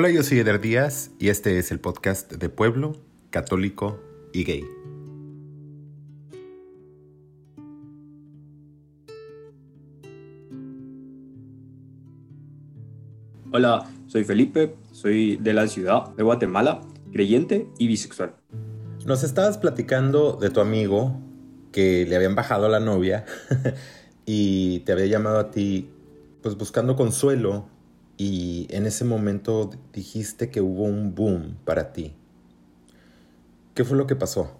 Hola, yo soy Eder Díaz y este es el podcast de Pueblo, Católico y Gay. Hola, soy Felipe, soy de la ciudad de Guatemala, creyente y bisexual. Nos estabas platicando de tu amigo que le habían bajado a la novia y te había llamado a ti pues buscando consuelo y en ese momento dijiste que hubo un boom para ti. ¿Qué fue lo que pasó?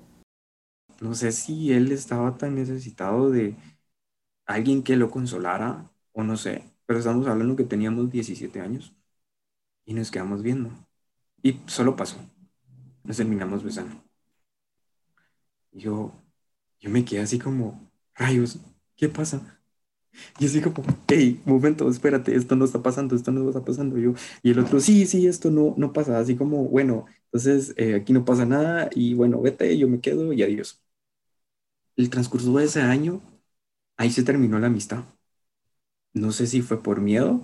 No sé si él estaba tan necesitado de alguien que lo consolara o no sé, pero estamos hablando que teníamos 17 años y nos quedamos viendo. Y solo pasó. Nos terminamos besando. Yo, yo me quedé así como, rayos, ¿qué pasa? Y así como, hey, momento, espérate, esto no está pasando, esto no está pasando. Yo, y el otro, sí, sí, esto no, no pasa. Así como, bueno, entonces eh, aquí no pasa nada y bueno, vete, yo me quedo y adiós. El transcurso de ese año, ahí se terminó la amistad. No sé si fue por miedo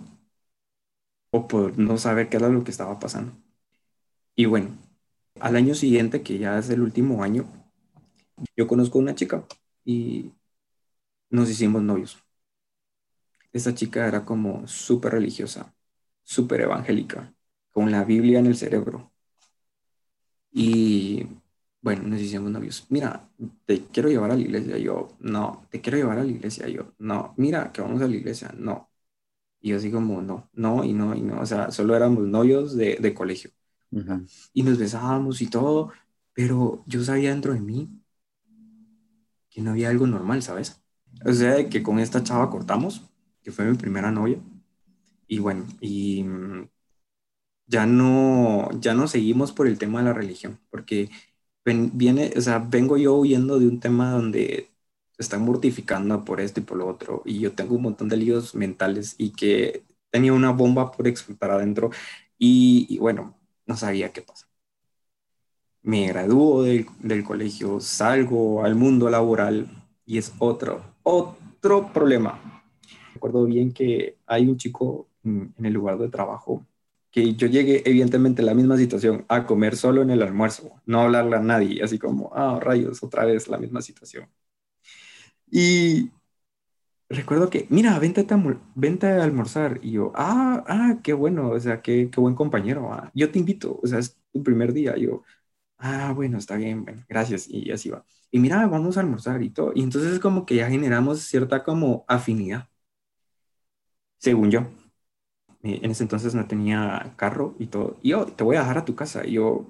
o por no saber qué era lo que estaba pasando. Y bueno, al año siguiente, que ya es el último año, yo conozco a una chica y nos hicimos novios. Esta chica era como súper religiosa, súper evangélica, con la Biblia en el cerebro. Y bueno, nos hicimos novios. Mira, te quiero llevar a la iglesia. Yo, no, te quiero llevar a la iglesia. Yo, no, mira, que vamos a la iglesia. No. Y yo así como, no, no, y no, y no. O sea, solo éramos novios de, de colegio. Y nos besábamos y todo, pero yo sabía dentro de mí que no había algo normal, ¿sabes? O sea, que con esta chava cortamos que fue mi primera novia. Y bueno, y mm, ya no, ya no seguimos por el tema de la religión, porque viene, o sea, vengo yo huyendo de un tema donde se están mortificando por esto y por lo otro, y yo tengo un montón de líos mentales y que tenía una bomba por explotar adentro, y, bueno, no sabía qué pasa. Me gradúo del, del colegio, salgo al mundo laboral y es otro, otro problema recuerdo bien que hay un chico en el lugar de trabajo que yo llegué, evidentemente, en la misma situación, a comer solo en el almuerzo, no hablarle a nadie, así como, ah, rayos, otra vez la misma situación. Y recuerdo que, mira, vente a, vente a almorzar. Y yo, ah, ah, qué bueno, o sea, qué, qué buen compañero. Ah, yo te invito, o sea, es tu primer día. yo, ah, bueno, está bien, bueno, gracias. Y así va. Y mira, vamos a almorzar y todo. Y entonces como que ya generamos cierta como afinidad según yo. Eh, en ese entonces no tenía carro y todo. Yo, te voy a dejar a tu casa. Yo,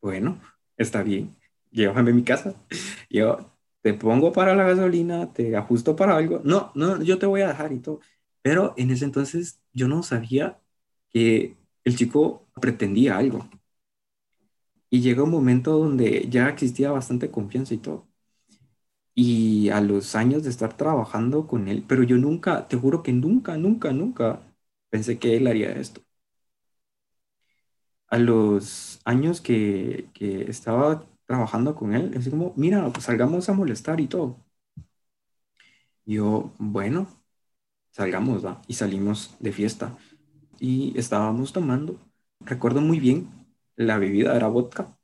bueno, está bien, llévame a mi casa. Yo, te pongo para la gasolina, te ajusto para algo. No, no, yo te voy a dejar y todo. Pero en ese entonces yo no sabía que el chico pretendía algo. Y llegó un momento donde ya existía bastante confianza y todo. Y a los años de estar trabajando con él, pero yo nunca, te juro que nunca, nunca, nunca pensé que él haría esto. A los años que, que estaba trabajando con él, así como, mira, pues salgamos a molestar y todo. Yo, bueno, salgamos. Y salimos de fiesta. Y estábamos tomando. Recuerdo muy bien, la bebida era vodka.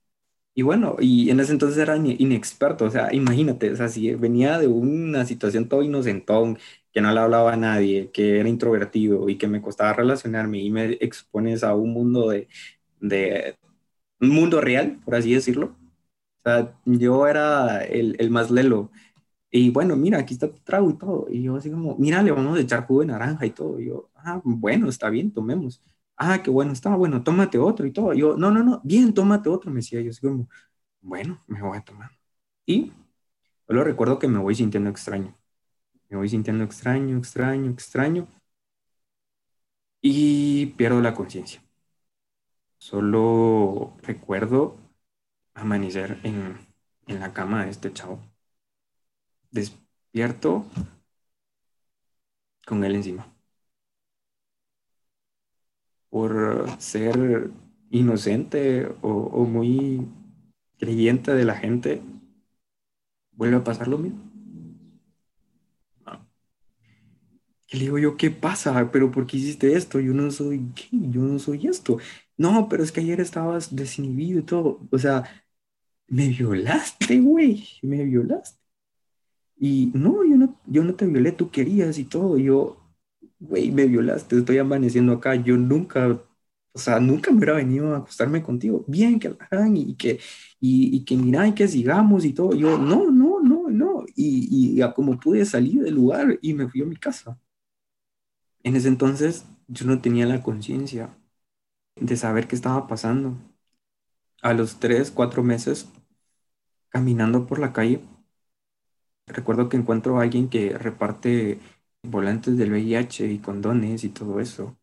Y bueno, y en ese entonces era inexperto, o sea, imagínate, o sea, si venía de una situación todo inocentón, que no le hablaba a nadie, que era introvertido y que me costaba relacionarme y me expones a un mundo de, de un mundo real, por así decirlo. O sea, yo era el, el más lelo. Y bueno, mira, aquí está tu trago y todo. Y yo así como, mira, le vamos a echar jugo de naranja y todo. Y yo, ah, bueno, está bien, tomemos ah, qué bueno, está bueno, tómate otro y todo. Yo, no, no, no, bien, tómate otro, me decía yo, así como, bueno, me voy a tomar. Y yo lo recuerdo que me voy sintiendo extraño. Me voy sintiendo extraño, extraño, extraño. Y pierdo la conciencia. Solo recuerdo amanecer en, en la cama de este chavo. Despierto con él encima por ser inocente o, muy creyente de la gente, vuelve a pasar lo mismo. que le digo yo, ¿qué pasa? ¿Pero por qué hiciste esto? Yo no soy gay, yo no soy esto. No, pero es que ayer estabas desinhibido y todo. O sea, me violaste, güey, me violaste. Y no, yo no, yo no te violé, tú querías y todo. yo, güey, me violaste, estoy amaneciendo acá. Yo nunca, o sea, nunca me hubiera venido a acostarme contigo. Bien, que hagan y que, y, y que mira, y que sigamos y todo. Yo, no, no, no, no. Y, y como pude salir del lugar y me fui a mi casa. En ese entonces yo no tenía la conciencia de saber qué estaba pasando. A los tres, cuatro meses, caminando por la calle, recuerdo que encuentro a alguien que reparte volantes del VIH y condones y todo eso.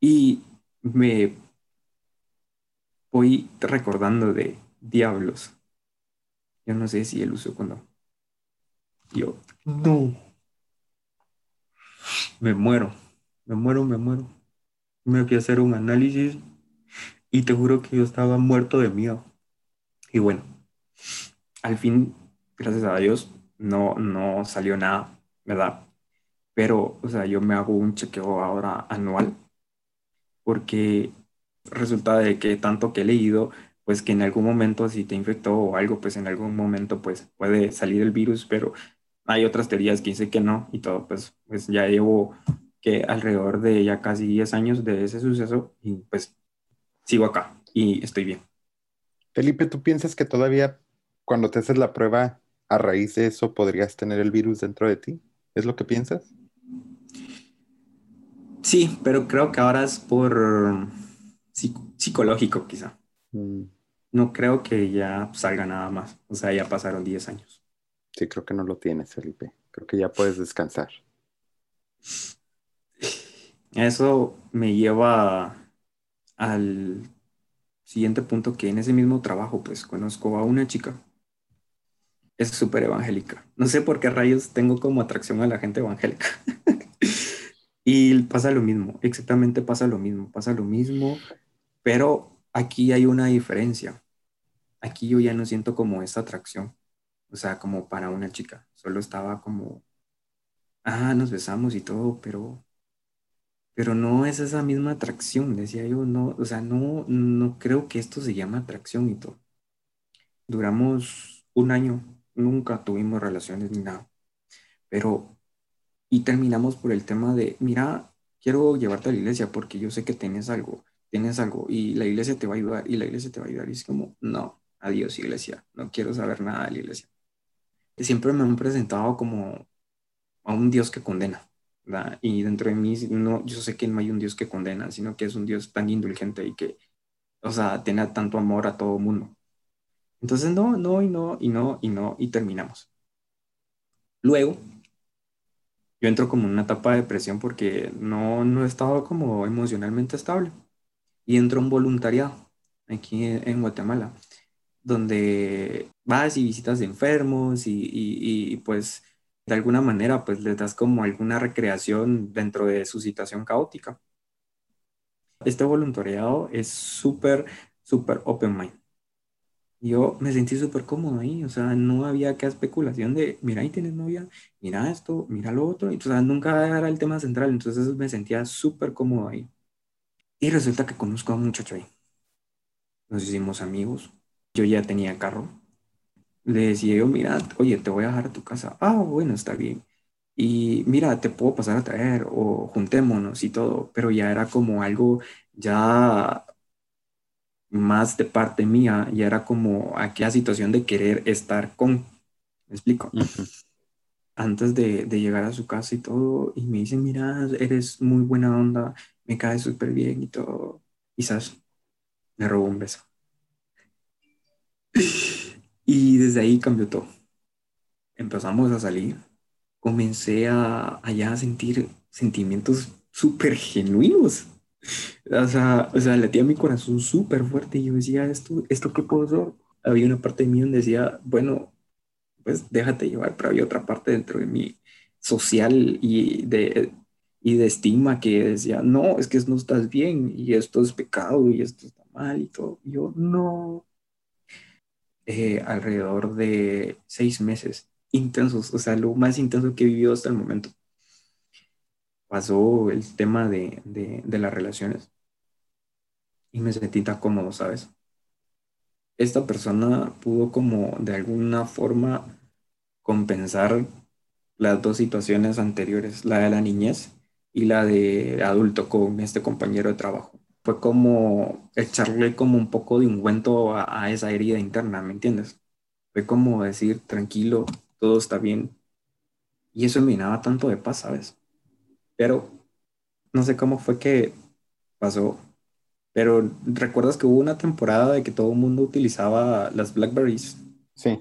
Y me voy recordando de diablos. Yo no sé si él usó condón. Yo, no. Me muero, me muero, me muero. Me fui a hacer un análisis y te juro que yo estaba muerto de miedo. Y bueno, al fin, gracias a Dios, no, no salió nada, ¿verdad? Pero, o sea, yo me hago un chequeo ahora anual porque resulta de que tanto que he leído, pues que en algún momento si te infectó o algo, pues en algún momento pues puede salir el virus, pero hay otras teorías que dicen que no y todo, pues, pues ya llevo que alrededor de ya casi 10 años de ese suceso y pues sigo acá y estoy bien. Felipe, ¿tú piensas que todavía cuando te haces la prueba a raíz de eso podrías tener el virus dentro de ti? ¿Es lo que piensas? Sí, pero creo que ahora es por psicológico quizá. Mm. No creo que ya salga nada más. O sea, ya pasaron 10 años. Sí, creo que no lo tienes, Felipe. Creo que ya puedes descansar. Eso me lleva al siguiente punto que en ese mismo trabajo pues conozco a una chica. Es súper evangélica. No sé por qué rayos tengo como atracción a la gente evangélica. y pasa lo mismo, exactamente pasa lo mismo, pasa lo mismo, pero aquí hay una diferencia. Aquí yo ya no siento como esa atracción, o sea, como para una chica. Solo estaba como, ah, nos besamos y todo, pero pero no es esa misma atracción, decía yo, no, o sea, no, no creo que esto se llama atracción y todo. Duramos un año, nunca tuvimos relaciones ni nada, pero, y terminamos por el tema de, mira, quiero llevarte a la iglesia porque yo sé que tienes algo, tienes algo, y la iglesia te va a ayudar, y la iglesia te va a ayudar, y es como, no, adiós iglesia, no quiero saber nada de la iglesia. Siempre me han presentado como a un Dios que condena y dentro de mí, no, yo sé que no hay un Dios que condena, sino que es un Dios tan indulgente y que, o sea, tiene tanto amor a todo mundo. Entonces, no, no, y no, y no, y no, y terminamos. Luego, yo entro como en una etapa de depresión porque no, no he estado como emocionalmente estable. Y entro en voluntariado aquí en, Guatemala, donde vas y visitas de enfermos y, y, y pues de alguna manera pues les das como alguna recreación dentro de su situación caótica. Este voluntariado es súper, súper open mind. Yo me sentí súper cómodo ahí, o sea, no había que especulación de, mira, ahí tienes novia, mira esto, mira lo otro, y, o sea, nunca era el tema central, entonces me sentía súper cómodo ahí. Y resulta que conozco a un muchacho ahí. Nos hicimos amigos, yo ya tenía carro, le decía yo, mira, oye, te voy a dejar a tu casa. Ah, bueno, está bien. Y mira, te puedo pasar a traer o juntémonos y todo, pero ya era como algo ya más de parte mía, ya era como aquella situación de querer estar con. ¿Me explico? Antes de, de, llegar a su casa y todo, y me dicen, mira, eres muy buena onda, me caes súper bien y todo. Quizás me robó un beso. Y desde ahí cambió todo. Empezamos a salir, comencé a, allá a sentir sentimientos súper genuinos. O sea, o sea, latía mi corazón súper fuerte y yo decía, ¿esto, ¿esto qué puedo hacer? Había una parte de mí donde decía, bueno, pues déjate llevar, pero había otra parte dentro de mí social y de, y de estigma que decía, no, es que no estás bien y esto es pecado y esto está mal y todo. Y yo, no, eh, alrededor de seis meses intensos, o sea, lo más intenso que he vivido hasta el momento. Pasó el tema de, de las relaciones y me sentí tan cómodo, ¿sabes? Esta persona pudo como de alguna forma compensar las dos situaciones anteriores, la de la niñez y la de adulto con este compañero de trabajo. Fue como echarle como un poco de ungüento a, esa herida interna, ¿me entiendes? Fue como decir, tranquilo, todo está bien. Y eso me llenaba tanto de paz, ¿sabes? Pero no sé cómo fue que pasó. Pero ¿recuerdas que hubo una temporada de que todo el mundo utilizaba las Blackberries? Sí.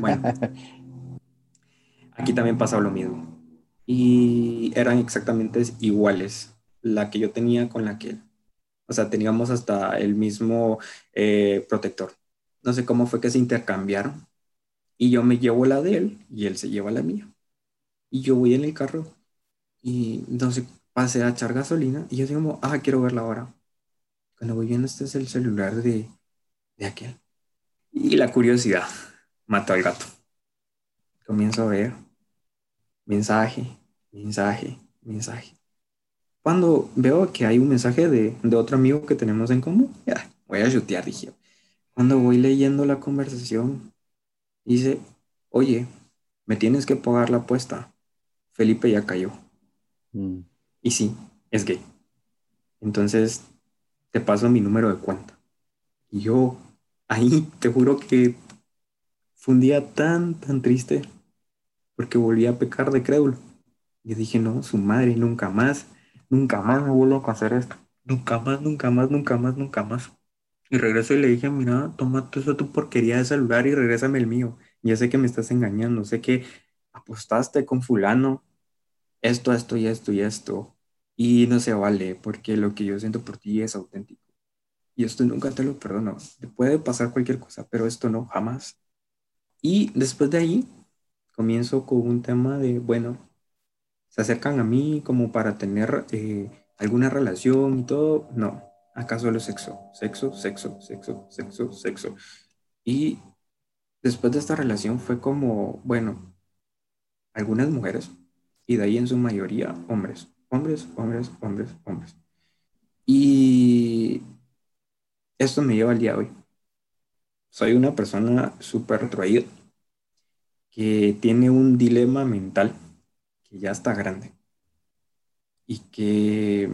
Bueno, aquí también pasaba lo mismo. Y eran exactamente iguales la que yo tenía con la que él. O sea, teníamos hasta el mismo eh, protector. No sé cómo fue que se intercambiaron. Y yo me llevo la de él y él se lleva la mía. Y yo voy en el carro y entonces pasé a echar gasolina y yo digo, ah, quiero verla ahora. Cuando voy viendo, este es el celular de, de aquel. Y la curiosidad mató al gato. Comienzo a ver mensaje, mensaje, mensaje. Cuando veo que hay un mensaje de, de otro amigo que tenemos en común, ya, voy a chutear, dije. Cuando voy leyendo la conversación, dice, oye, me tienes que pagar la apuesta. Felipe ya cayó. Mm. Y sí, es gay. Entonces, te paso mi número de cuenta. Y yo, ahí, te juro que fue un día tan, tan triste, porque volví a pecar de crédulo. Y dije, no, su madre, nunca más, nunca más me vuelvo a hacer esto. Nunca más, nunca más, nunca más, nunca más. Y regreso y le dije, mira, toma esa tu porquería de celular y regrésame el mío. Ya sé que me estás engañando, sé que apostaste con fulano, esto, esto y esto y esto. Y no se vale, porque lo que yo siento por ti es auténtico. Y esto nunca te lo perdono. Te puede pasar cualquier cosa, pero esto no, jamás. Y después de ahí, comienzo con un tema de, bueno, se acercan a mí como para tener eh, alguna relación y todo. No, acá solo sexo, sexo, sexo, sexo, sexo, sexo. Y después de esta relación fue como, bueno, algunas mujeres, y de ahí en su mayoría hombres, hombres, hombres, hombres, hombres. Y esto me lleva al día de hoy. Soy una persona súper retraída que tiene un dilema mental que ya está grande y que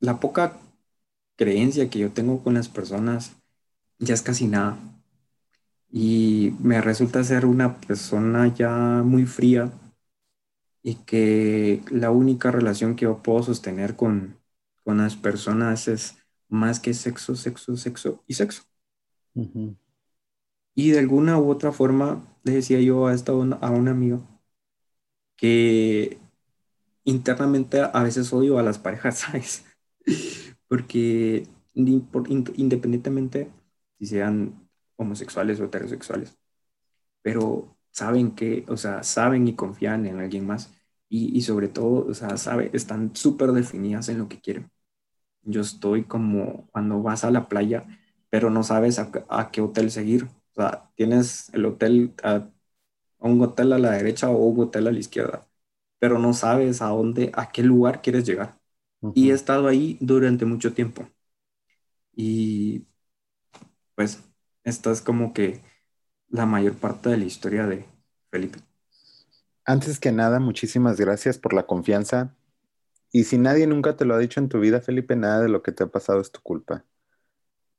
la poca creencia que yo tengo con las personas ya es casi nada. Y me resulta ser una persona ya muy fría y que la única relación que yo puedo sostener con, con las personas es más que sexo, sexo, sexo y sexo. Y de alguna u otra forma le decía yo a, esta, a un amigo que internamente a veces odio a las parejas, ¿sabes? Porque independientemente si sean homosexuales o heterosexuales, pero saben que, o sea, saben y confían en alguien más y, y sobre todo, o sea, sabe, están súper definidas en lo que quieren. Yo estoy como cuando vas a la playa, pero no sabes a, a qué hotel seguir. O sea, tienes el hotel, a, un hotel a la derecha o un hotel a la izquierda, pero no sabes a dónde, a qué lugar quieres llegar. Y he estado ahí durante mucho tiempo. Y pues, esta es como que la mayor parte de la historia de Felipe. Antes que nada, muchísimas gracias por la confianza. Y si nadie nunca te lo ha dicho en tu vida, Felipe, nada de lo que te ha pasado es tu culpa.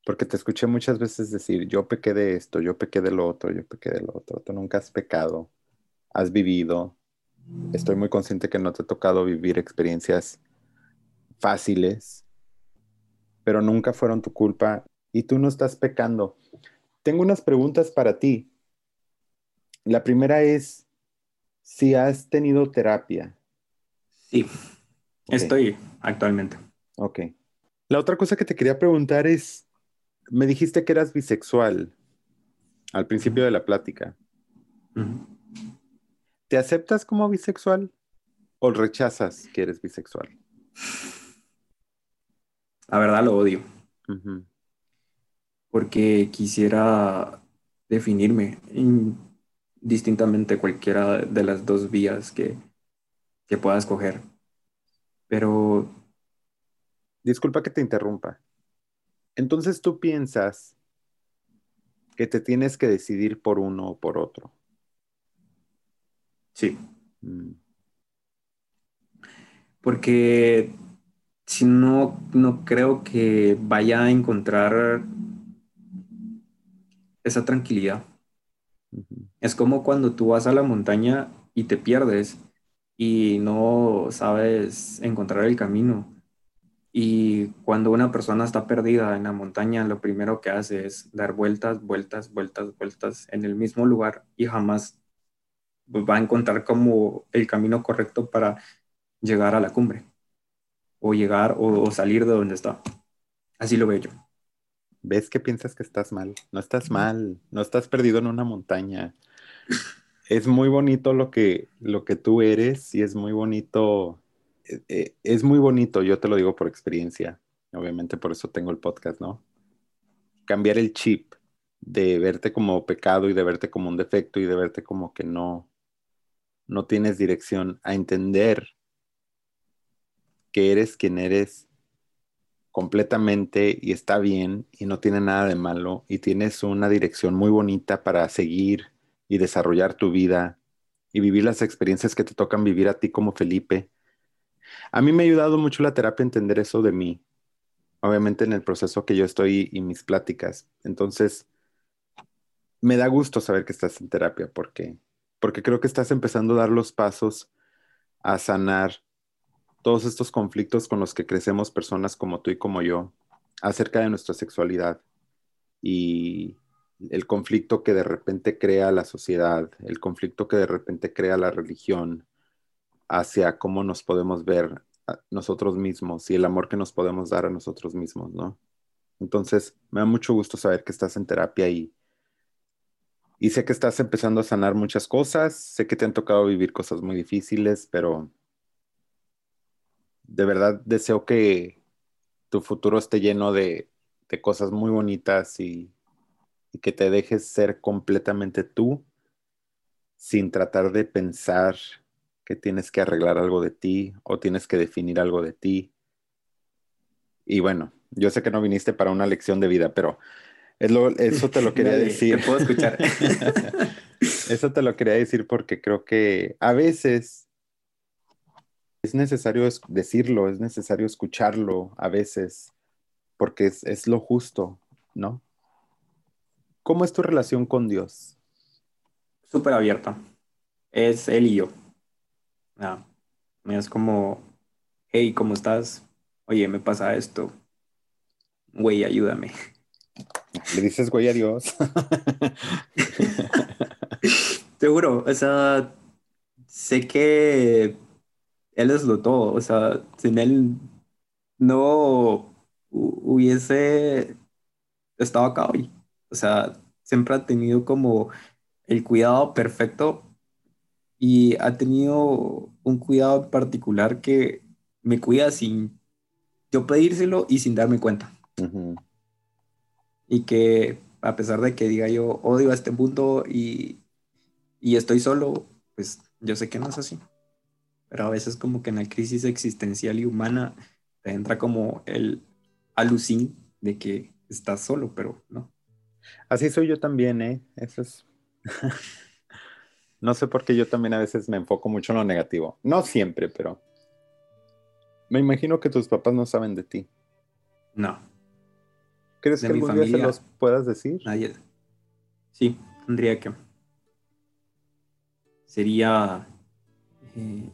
Porque te escuché muchas veces decir, yo pequé de esto, yo pequé de lo otro, yo pequé de lo otro. Tú nunca has pecado, has vivido. Estoy muy consciente que no te ha tocado vivir experiencias fáciles, pero nunca fueron tu culpa y tú no estás pecando. Tengo unas preguntas para ti. La primera es si has tenido terapia. Sí, estoy actualmente. Ok. La otra cosa que te quería preguntar es, me dijiste que eras bisexual al principio de la plática. ¿Te aceptas como bisexual o rechazas que eres bisexual? La verdad lo odio porque quisiera definirme distintamente cualquiera de las dos vías que, que pueda escoger. Pero... Disculpa que te interrumpa. Entonces tú piensas que te tienes que decidir por uno o por otro. Sí. Mm. Porque si no, no creo que vaya a encontrar esa tranquilidad. Es como cuando tú vas a la montaña y te pierdes y no sabes encontrar el camino. Y cuando una persona está perdida en la montaña, lo primero que hace es dar vueltas, vueltas, vueltas, vueltas en el mismo lugar y jamás va a encontrar como el camino correcto para llegar a la cumbre o llegar o, salir de donde está. Así lo veo yo. ¿Ves que piensas que estás mal? No estás mal, no estás perdido en una montaña. Es muy bonito lo que, lo que tú eres y es muy bonito, eh, eh, es muy bonito, yo te lo digo por experiencia, obviamente por eso tengo el podcast, ¿no? Cambiar el chip de verte como pecado y de verte como un defecto y de verte como que no, no tienes dirección, a entender que eres quien eres completamente y está bien y no tiene nada de malo y tienes una dirección muy bonita para seguir y desarrollar tu vida y vivir las experiencias que te tocan vivir a ti como Felipe. A mí me ha ayudado mucho la terapia a entender eso de mí, obviamente en el proceso que yo estoy y mis pláticas. Entonces, me da gusto saber que estás en terapia porque porque creo que estás empezando a dar los pasos a sanar todos estos conflictos con los que crecemos personas como tú y como yo acerca de nuestra sexualidad y el conflicto que de repente crea la sociedad, el conflicto que de repente crea la religión hacia cómo nos podemos ver nosotros mismos y el amor que nos podemos dar a nosotros mismos, ¿no? Entonces, me da mucho gusto saber que estás en terapia y, y sé que estás empezando a sanar muchas cosas, sé que te han tocado vivir cosas muy difíciles, pero de verdad deseo que tu futuro esté lleno de, cosas muy bonitas y, que te dejes ser completamente tú sin tratar de pensar que tienes que arreglar algo de ti o tienes que definir algo de ti. Y bueno, yo sé que no viniste para una lección de vida, pero eso te lo quería decir. Te puedo escuchar. eso te lo quería decir porque creo que a veces es necesario decirlo, es necesario escucharlo a veces, porque es, lo justo, ¿no? ¿Cómo es tu relación con Dios? Súper abierta. Es él y yo. Ah, es como, hey, ¿cómo estás? Oye, me pasa esto. Güey, ayúdame. Le dices güey adiós. Seguro, o sea, sé que él es lo todo, o sea, sin él no hubiese estado acá hoy. O sea, siempre ha tenido como el cuidado perfecto y ha tenido un cuidado particular que me cuida sin yo pedírselo y sin darme cuenta y que a pesar de que diga yo odio a este mundo y, estoy solo, pues yo sé que no es así. Pero a veces como que en la crisis existencial y humana te entra como el alucín de que estás solo, pero no. Así soy yo también, ¿eh? Eso es... no sé por qué yo también a veces me enfoco mucho en lo negativo. No siempre, pero... Me imagino que tus papás no saben de ti. No. ¿Crees que algún día se los puedas decir? Nadie. Sí, tendría que. Sería eh,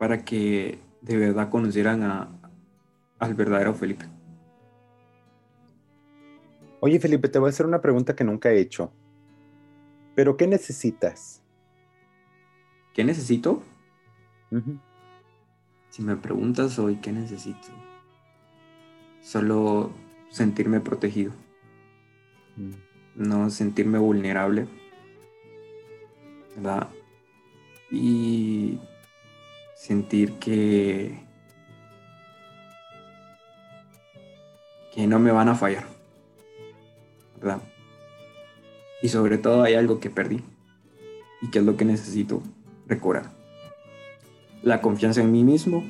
para que de verdad conocieran a, al verdadero Felipe. Oye, Felipe, te voy a hacer una pregunta que nunca he hecho. ¿Pero qué necesitas? ¿Qué necesito? Si me preguntas hoy qué necesito, solo sentirme protegido, mm. no sentirme vulnerable, ¿verdad? Y sentir que, que no me van a fallar, ¿verdad? Y sobre todo hay algo que perdí y que es lo que necesito recobrar. La confianza en mí mismo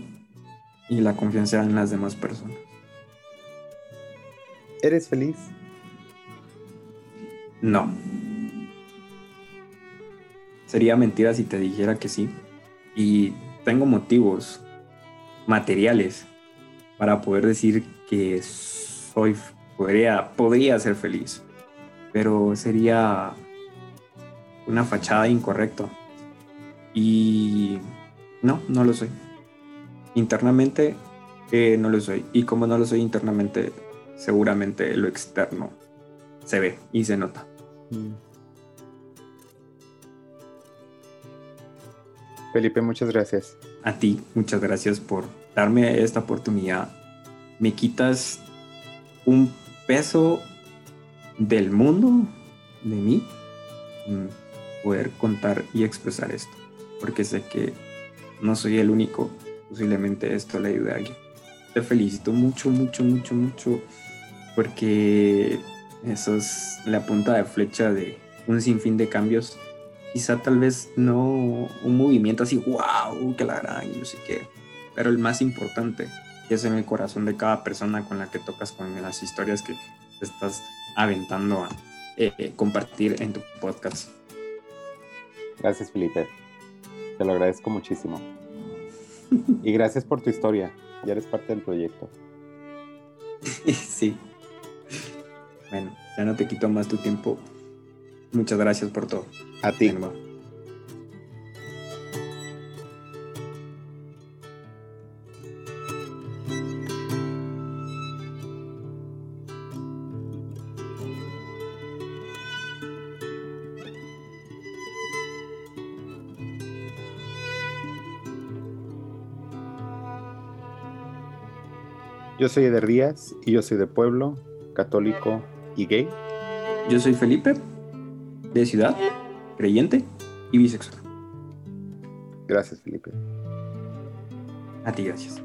y la confianza en las demás personas. ¿Eres feliz? No. Sería mentira si te dijera que sí. Y tengo motivos materiales para poder decir que soy podría podría ser feliz, pero sería una fachada incorrecta. Y no, no lo soy. Internamente eh, no lo soy. Y como no lo soy internamente, seguramente lo externo se ve y se nota. Mm. Felipe, muchas gracias. A ti, muchas gracias por darme esta oportunidad. Me quitas un peso del mundo, de mí, mm, poder contar y expresar esto. Porque sé que no soy el único. Posiblemente esto le ayude a alguien. Te felicito mucho, mucho, mucho, mucho. Porque eso es la punta de flecha de un sinfín de cambios quizá tal vez no un movimiento así, wow, que la gran, no sé qué, pero el más importante es en el corazón de cada persona con la que tocas, con las historias que estás aventando a eh, compartir en tu podcast. Gracias, Felipe. Te lo agradezco muchísimo. y gracias por tu historia. Ya eres parte del proyecto. sí. Bueno, ya no te quito más tu tiempo. Muchas gracias por todo. A ti. Yo soy Eder Díaz y yo soy de pueblo, católico y gay. Yo soy Felipe, de ciudad, creyente y bisexual. Gracias, Felipe. A ti, gracias.